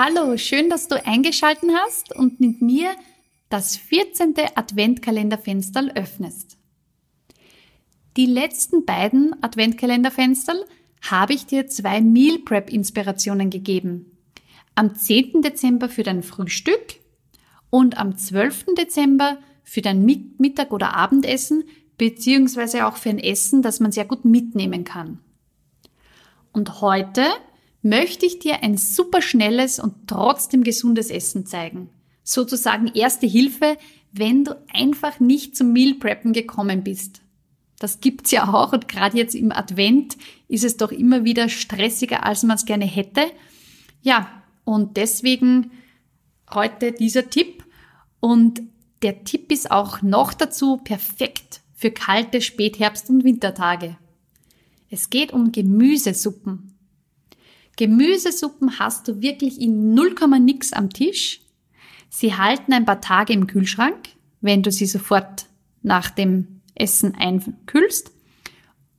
Hallo, schön, dass du eingeschalten hast und mit mir das 14. Adventkalenderfenster öffnest. Die letzten beiden Adventkalenderfenster habe ich dir zwei Meal Prep Inspirationen gegeben. Am 10. Dezember für dein Frühstück und am 12. Dezember für dein Mittag- oder Abendessen beziehungsweise auch für ein Essen, das man sehr gut mitnehmen kann. Und heute möchte ich dir ein super schnelles und trotzdem gesundes Essen zeigen. Sozusagen erste Hilfe, wenn du einfach nicht zum Meal Preppen gekommen bist. Das gibt's ja auch und gerade jetzt im Advent ist es doch immer wieder stressiger, als man es gerne hätte. Ja, und deswegen heute dieser Tipp. Und der Tipp ist auch noch dazu perfekt für kalte Spätherbst- und Wintertage. Es geht um Gemüsesuppen. Gemüsesuppen hast du wirklich in 0, nix am Tisch. Sie halten ein paar Tage im Kühlschrank, wenn du sie sofort nach dem Essen einkühlst.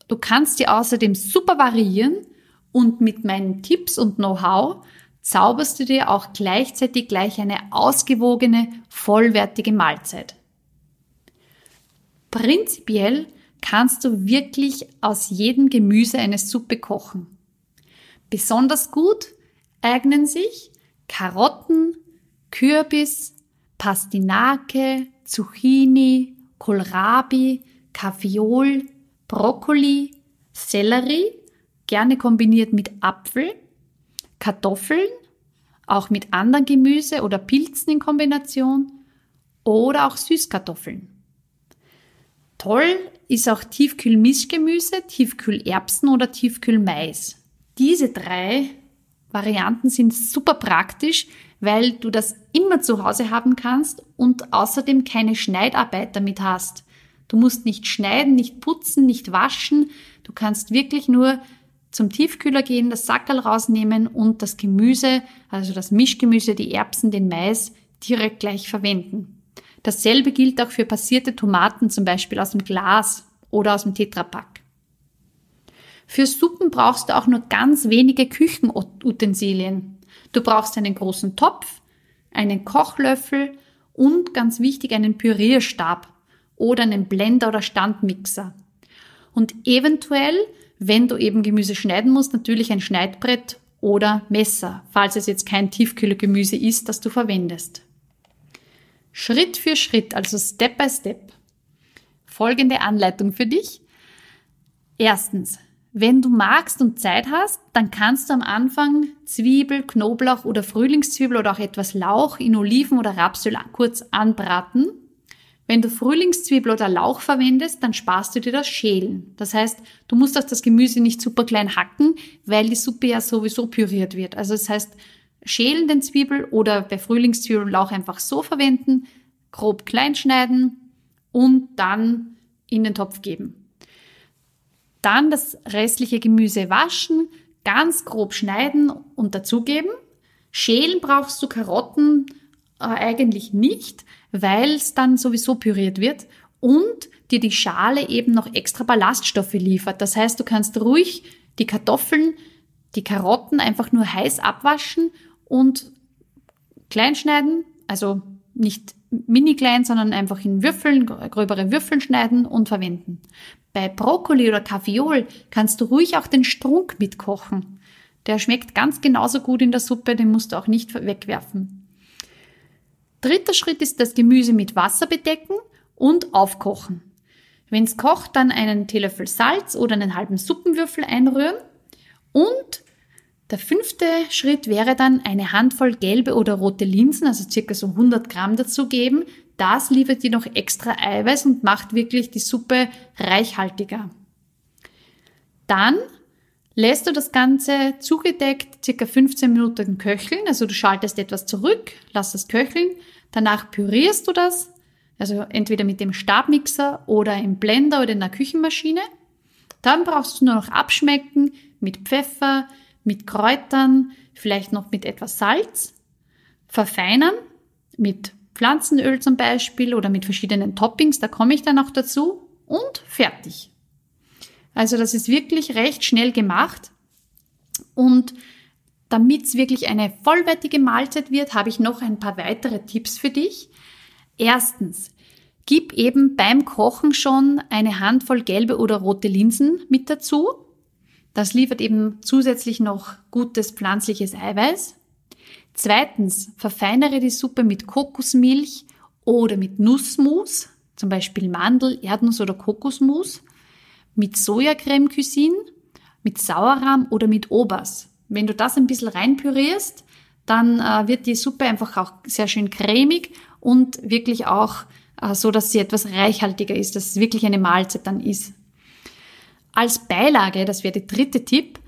Du kannst sie außerdem super variieren und mit meinen Tipps und Know-how zauberst du dir auch gleichzeitig gleich eine ausgewogene, vollwertige Mahlzeit. Prinzipiell kannst du wirklich aus jedem Gemüse eine Suppe kochen. Besonders gut eignen sich Karotten, Kürbis, Pastinake, Zucchini, Kohlrabi, Kaffeeol, Brokkoli, Sellerie, gerne kombiniert mit Apfel, Kartoffeln, auch mit anderen Gemüse oder Pilzen in Kombination oder auch Süßkartoffeln. Toll ist auch Tiefkühlmischgemüse, Tiefkühlerbsen oder Tiefkühlmais. Diese drei Varianten sind super praktisch, weil du das immer zu Hause haben kannst und außerdem keine Schneidarbeit damit hast. Du musst nicht schneiden, nicht putzen, nicht waschen. Du kannst wirklich nur zum Tiefkühler gehen, das Sackerl rausnehmen und das Gemüse, also das Mischgemüse, die Erbsen, den Mais direkt gleich verwenden. Dasselbe gilt auch für passierte Tomaten, zum Beispiel aus dem Glas oder aus dem Tetrapack. Für Suppen brauchst du auch nur ganz wenige Küchenutensilien. Du brauchst einen großen Topf, einen Kochlöffel und ganz wichtig einen Pürierstab oder einen Blender oder Standmixer. Und eventuell wenn du eben Gemüse schneiden musst, natürlich ein Schneidbrett oder Messer, falls es jetzt kein Tiefkühlgemüse ist, das du verwendest. Schritt für Schritt, also Step by Step. Folgende Anleitung für dich. Erstens, wenn du magst und Zeit hast, dann kannst du am Anfang Zwiebel, Knoblauch oder Frühlingszwiebel oder auch etwas Lauch in Oliven oder Rapsöl kurz anbraten wenn du Frühlingszwiebel oder Lauch verwendest, dann sparst du dir das Schälen. Das heißt, du musst auch das Gemüse nicht super klein hacken, weil die Suppe ja sowieso püriert wird. Also das heißt, schälen den Zwiebel oder bei Frühlingszwiebel und Lauch einfach so verwenden, grob klein schneiden und dann in den Topf geben. Dann das restliche Gemüse waschen, ganz grob schneiden und dazugeben. Schälen brauchst du Karotten äh, eigentlich nicht, weil es dann sowieso püriert wird und dir die Schale eben noch extra Ballaststoffe liefert. Das heißt, du kannst ruhig die Kartoffeln, die Karotten einfach nur heiß abwaschen und klein schneiden, also nicht mini klein, sondern einfach in Würfeln, gröbere Würfeln schneiden und verwenden. Bei Brokkoli oder Kaviol kannst du ruhig auch den Strunk mitkochen. Der schmeckt ganz genauso gut in der Suppe, den musst du auch nicht wegwerfen. Dritter Schritt ist das Gemüse mit Wasser bedecken und aufkochen. Wenn es kocht, dann einen Teelöffel Salz oder einen halben Suppenwürfel einrühren. Und der fünfte Schritt wäre dann eine Handvoll gelbe oder rote Linsen, also circa so 100 Gramm dazugeben. Das liefert dir noch extra Eiweiß und macht wirklich die Suppe reichhaltiger. Dann lässt du das Ganze zugedeckt circa 15 Minuten köcheln. Also du schaltest etwas zurück, lass es köcheln. Danach pürierst du das, also entweder mit dem Stabmixer oder im Blender oder in der Küchenmaschine. Dann brauchst du nur noch abschmecken mit Pfeffer, mit Kräutern, vielleicht noch mit etwas Salz. Verfeinern mit Pflanzenöl zum Beispiel oder mit verschiedenen Toppings, da komme ich dann auch dazu. Und fertig. Also das ist wirklich recht schnell gemacht. Und damit es wirklich eine vollwertige Mahlzeit wird, habe ich noch ein paar weitere Tipps für dich. Erstens, gib eben beim Kochen schon eine Handvoll gelbe oder rote Linsen mit dazu. Das liefert eben zusätzlich noch gutes pflanzliches Eiweiß. Zweitens, verfeinere die Suppe mit Kokosmilch oder mit Nussmus, zum Beispiel Mandel, Erdnuss oder Kokosmus mit Sojacreme Cuisine, mit Sauerrahm oder mit Obers. Wenn du das ein bisschen reinpürierst, dann äh, wird die Suppe einfach auch sehr schön cremig und wirklich auch äh, so, dass sie etwas reichhaltiger ist, dass es wirklich eine Mahlzeit dann ist. Als Beilage, das wäre der dritte Tipp,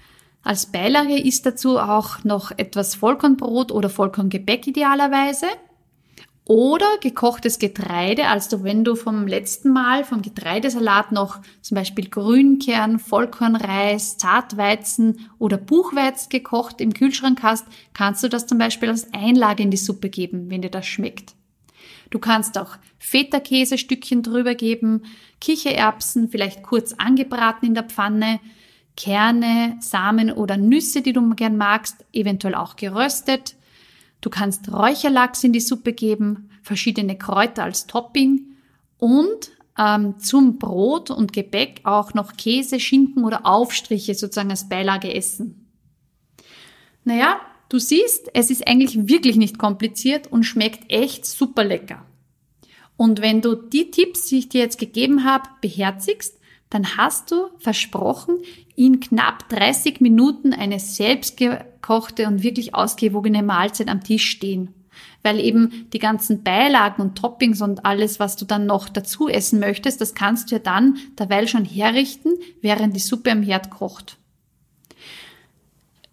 als Beilage ist dazu auch noch etwas Vollkornbrot oder Vollkorngebäck idealerweise. Oder gekochtes Getreide, also wenn du vom letzten Mal vom Getreidesalat noch zum Beispiel Grünkern, Vollkornreis, Zartweizen oder Buchweiz gekocht im Kühlschrank hast, kannst du das zum Beispiel als Einlage in die Suppe geben, wenn dir das schmeckt. Du kannst auch Feta-Käsestückchen drüber geben, Kichererbsen vielleicht kurz angebraten in der Pfanne, Kerne, Samen oder Nüsse, die du gern magst, eventuell auch geröstet, Du kannst Räucherlachs in die Suppe geben, verschiedene Kräuter als Topping und ähm, zum Brot und Gebäck auch noch Käse, Schinken oder Aufstriche sozusagen als Beilage essen. Naja, du siehst, es ist eigentlich wirklich nicht kompliziert und schmeckt echt super lecker. Und wenn du die Tipps, die ich dir jetzt gegeben habe, beherzigst, dann hast du versprochen, in knapp 30 Minuten eine selbstgekochte und wirklich ausgewogene Mahlzeit am Tisch stehen. Weil eben die ganzen Beilagen und Toppings und alles, was du dann noch dazu essen möchtest, das kannst du ja dann derweil schon herrichten, während die Suppe am Herd kocht.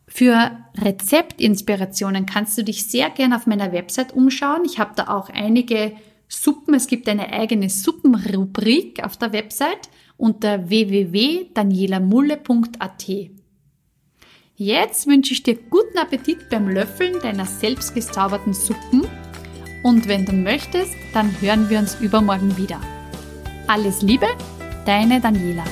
Für Rezeptinspirationen kannst du dich sehr gerne auf meiner Website umschauen. Ich habe da auch einige Suppen. Es gibt eine eigene Suppenrubrik auf der Website unter www.danielamulle.at. Jetzt wünsche ich dir guten Appetit beim Löffeln deiner selbst gezauberten Suppen und wenn du möchtest, dann hören wir uns übermorgen wieder. Alles Liebe, deine Daniela.